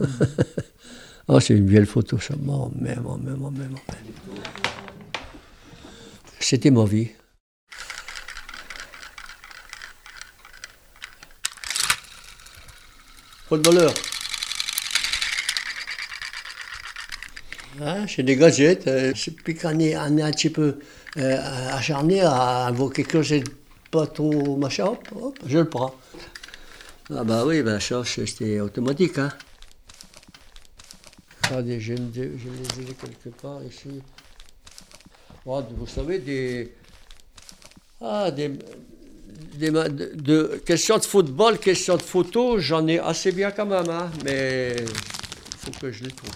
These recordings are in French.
oh, c'est une belle photo, ça. Oh, même, même. C'était ma vie. Footballeur. Hein, j'ai des gadgets. Euh, depuis qu'on est, on est un petit peu euh, acharné à invoquer quelque chose pas trop machin, hop, hop, je le prends. Ah bah oui, ben ça c'était automatique. Hein. Regardez, je, je les ai quelque part ici. Vous savez, des. Ah, des. des de, questions de football, questions de photo, j'en ai assez bien quand même, hein, mais il faut que je les trouve.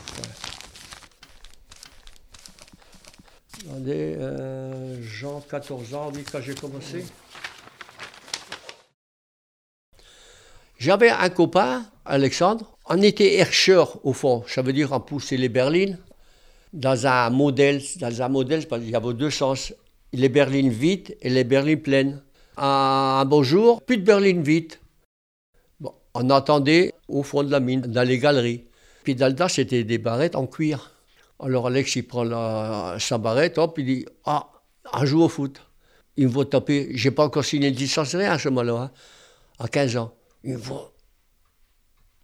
Attendez, euh, Jean, 14 ans, oui, quand j'ai commencé. J'avais un copain, Alexandre, on était herscheur au fond, ça veut dire on poussait les berlines dans un modèle, dans un modèle, il y avait deux sens, les berlines vides et les berlines pleines. Un, beau jour, plus de berlines vides. Bon, on attendait au fond de la mine, dans les galeries. Puis tas, c'était des barrettes en cuir. Alors Alex, il prend la, sa barrette, hop, il dit Ah, on joue au foot. Il me voit taper. J'ai pas encore signé de licence, rien à ce moment-là, hein, à 15 ans. Il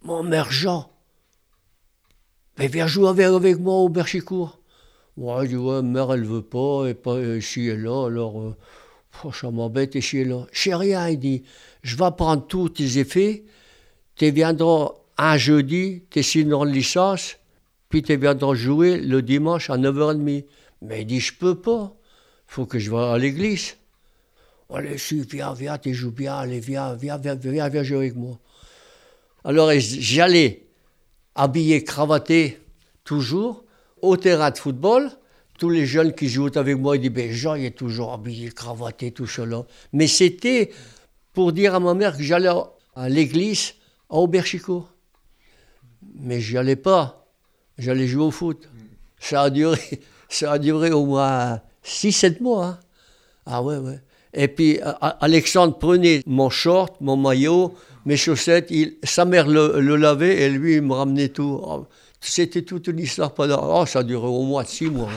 Mon mère Jean, mais viens jouer avec, moi au Berchicourt. Moi, je dis Ouais, mère, elle veut pas, et pas et là, alors euh, ça m'embête et là. Je rien, il dit Je vais prendre tous tes effets, tu viendras un jeudi, tu signeras une licence puis tu viendras jouer le dimanche à 9h30. Mais il dit, je peux pas. Faut que je vais à l'église. Allez, si, viens, viens, tu joues bien, allez, viens, viens, viens, viens, viens jouer avec moi. Alors j'allais habillé, cravaté, toujours, au terrain de football. Tous les jeunes qui jouent avec moi, ils disent, ben Jean, il est toujours habillé, cravaté, tout cela. Mais c'était pour dire à ma mère que j'allais à l'église à Auberchicourt. Mais j'y allais pas j'allais jouer au foot. Ça a duré, ça a duré au moins 6-7 mois. Hein. Ah ouais, ouais. Et puis Alexandre prenait mon short, mon maillot, mes chaussettes, sa mère le, lavait et lui il me ramenait tout. Oh, c'était toute une histoire pendant. Oh, ça duré au moins 6 mois.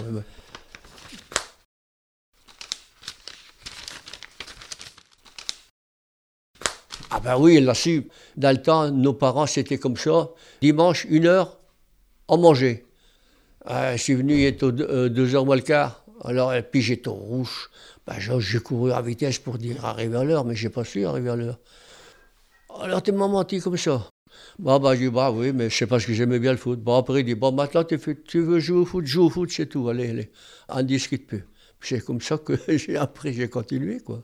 Ah ben oui, l'a su. Dans le temps, nos parents, c'était comme ça. Dimanche, une heure, on mangeait. je suis venu, il était 2h moins le quart. Alors, et puis j'étais au rouge. Ben, j'ai couru à vitesse pour dire arriver à l'heure, mais j'ai pas su arriver à l'heure. Alors, tu m'as menti comme ça. Bon, bah, j'ai dit, bah oui, mais je sais pas ce que j'aimais bien le foot. Bon, après, il dit, bon, maintenant, tu veux jouer au foot, joue au foot, c'est tout, allez, allez. On discute plus. C'est comme ça que j'ai appris, j'ai continué, quoi.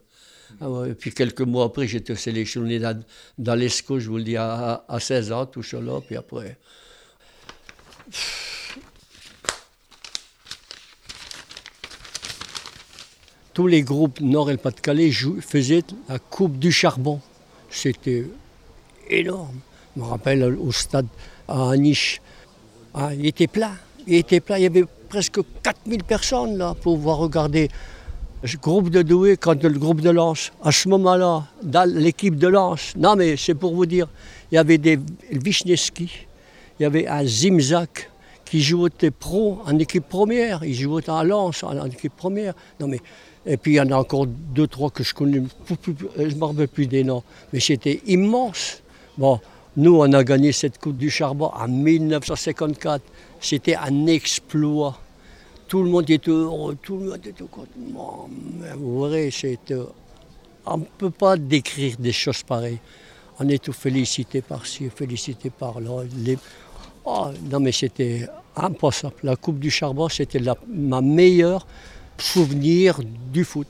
Ah et puis quelques mois après, j'étais sélectionné dans, dans l'ESCO, je vous le dis, à, à 16 ans, tout cela, puis après, tous les groupes Nord et Pas-de-Calais faisaient la Coupe du Charbon. C'était énorme. Je me rappelle au stade à Aniche. Ah, il était plein. Il était plein. Il y avait presque 4000 personnes là pour voir regarder le groupe de Douai contre le groupe de Lens. À ce moment-là, dans l'équipe de Lens, non mais c'est pour vous dire, il y avait des Wisniewski, il y avait un Zimzak qui jouait pro en équipe première. Il jouait à Lens en, équipe première. Non, mais, et puis il y en a encore deux, trois que je connais, je ne me rappelle plus des noms. Mais c'était immense. Bon, nous, on a gagné cette Coupe du Charbon en 1954. C'était un exploit. Tout le monde était heureux, tout le monde était content. Vous verrez, on ne peut pas décrire des choses pareilles. On est tout félicité par-ci, félicité par-là. Oh, non, mais c'était impossible. La Coupe du Charbon, c'était ma meilleure souvenir du foot.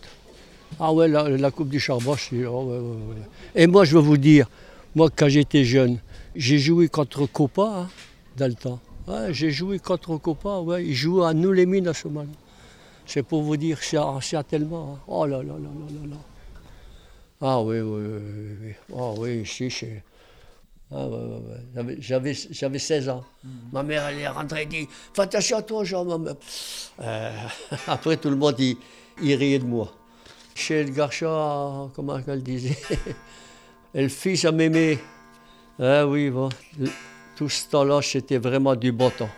Ah ouais, la, Coupe du Charbon, oh, Et moi, je veux vous dire, moi, quand j'étais jeune, j'ai joué contre Copa hein, dans le temps. j'ai joué contre Copa, ouais, ils jouaient à nous les mines à ce moment-là. C'est pour vous dire, c'est tellement. Hein. Oh là là là là là Ah oui, oui, oui. oui. Oh oui, ici, c'est. Ah, j'avais, j'avais 16 ans. Mhm. Ma mère, elle est rentrée et dit Fais attention à toi, Jean. Euh, après, tout le monde, il, riait de moi. Chez le garçon, comment elle disait? Le fils à mémé. Ah oui, bon. Tout ce temps-là, c'était vraiment du bon temps.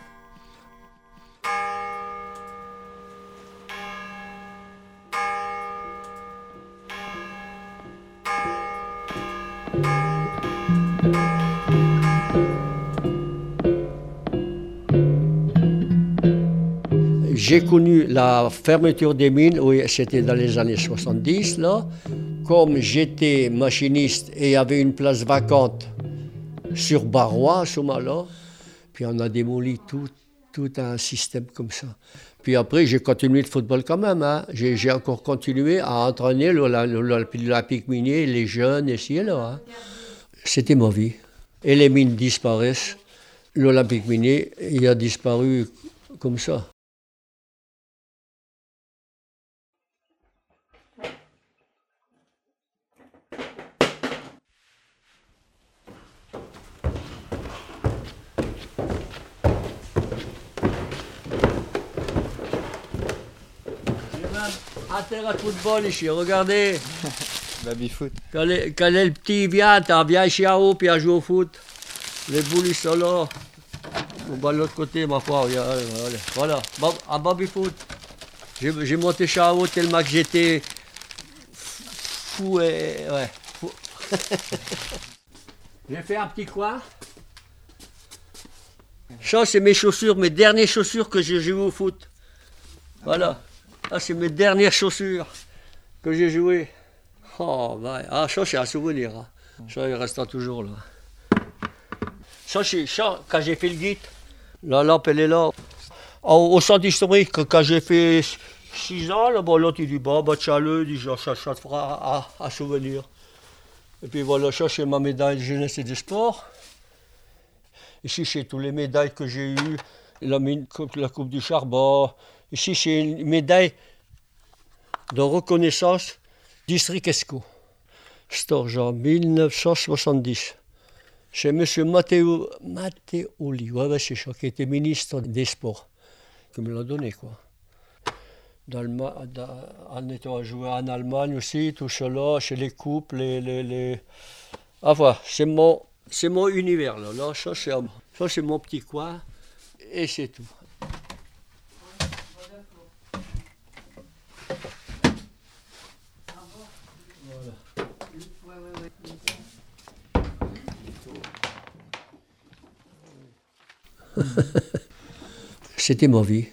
J'ai connu la fermeture des mines, oui, c'était dans les années 70, là. Comme j'étais machiniste et il y avait une place vacante sur Barrois, à ce moment-là, puis on a démoli tout, tout un système comme ça. Puis après, j'ai continué le football quand même. Hein. J'ai encore continué à entraîner l'Olympique minier, les jeunes, ici et là. Hein. C'était ma vie. Et les mines disparaissent. L'Olympique minier, il a disparu comme ça. Un terrain de football ici, regardez. Baby foot. Quand, les, quand le petit vient, t'as viens ici en haut, puis à jouer au foot? Les boules, ils sont là. On va de l'autre côté, ma foi. Voilà, un baby foot. J'ai monté en haut tellement que j'étais fou et. Ouais, fou. J'ai fait un petit coin. Ça, c'est mes chaussures, mes dernières chaussures que j'ai joué au foot. Voilà. Ah, c'est mes dernières chaussures que j'ai jouées. Oh, bah, ah, ça, c'est un souvenir. Hein. Ça, il restera toujours là. Ça, c'est ça, quand j'ai fait le guide, la lampe, elle est là. Au, centre historique, quand j'ai fait 6 ans, là, bon, l'autre, il dit, bah, bah, tiens-le, il dit, ça, ça te fera un, souvenir. Et puis voilà, ça, c'est ma médaille de jeunesse et de sport. Ici, c'est toutes les médailles que j'ai eues, la, la Coupe du Charbon, Ici, c'est une médaille de reconnaissance district Esco. Storge en 1970. C'est M. Matteo, Matteoli, ouais, c'est qui était ministre des Sports, qui me l'a donné. Quoi. en étant joué en Allemagne aussi, tout cela, chez les couples, les. les, les... Ah voilà, c'est mon, mon univers là. là ça, c'est mon petit coin, et c'est tout. C'était ma vie.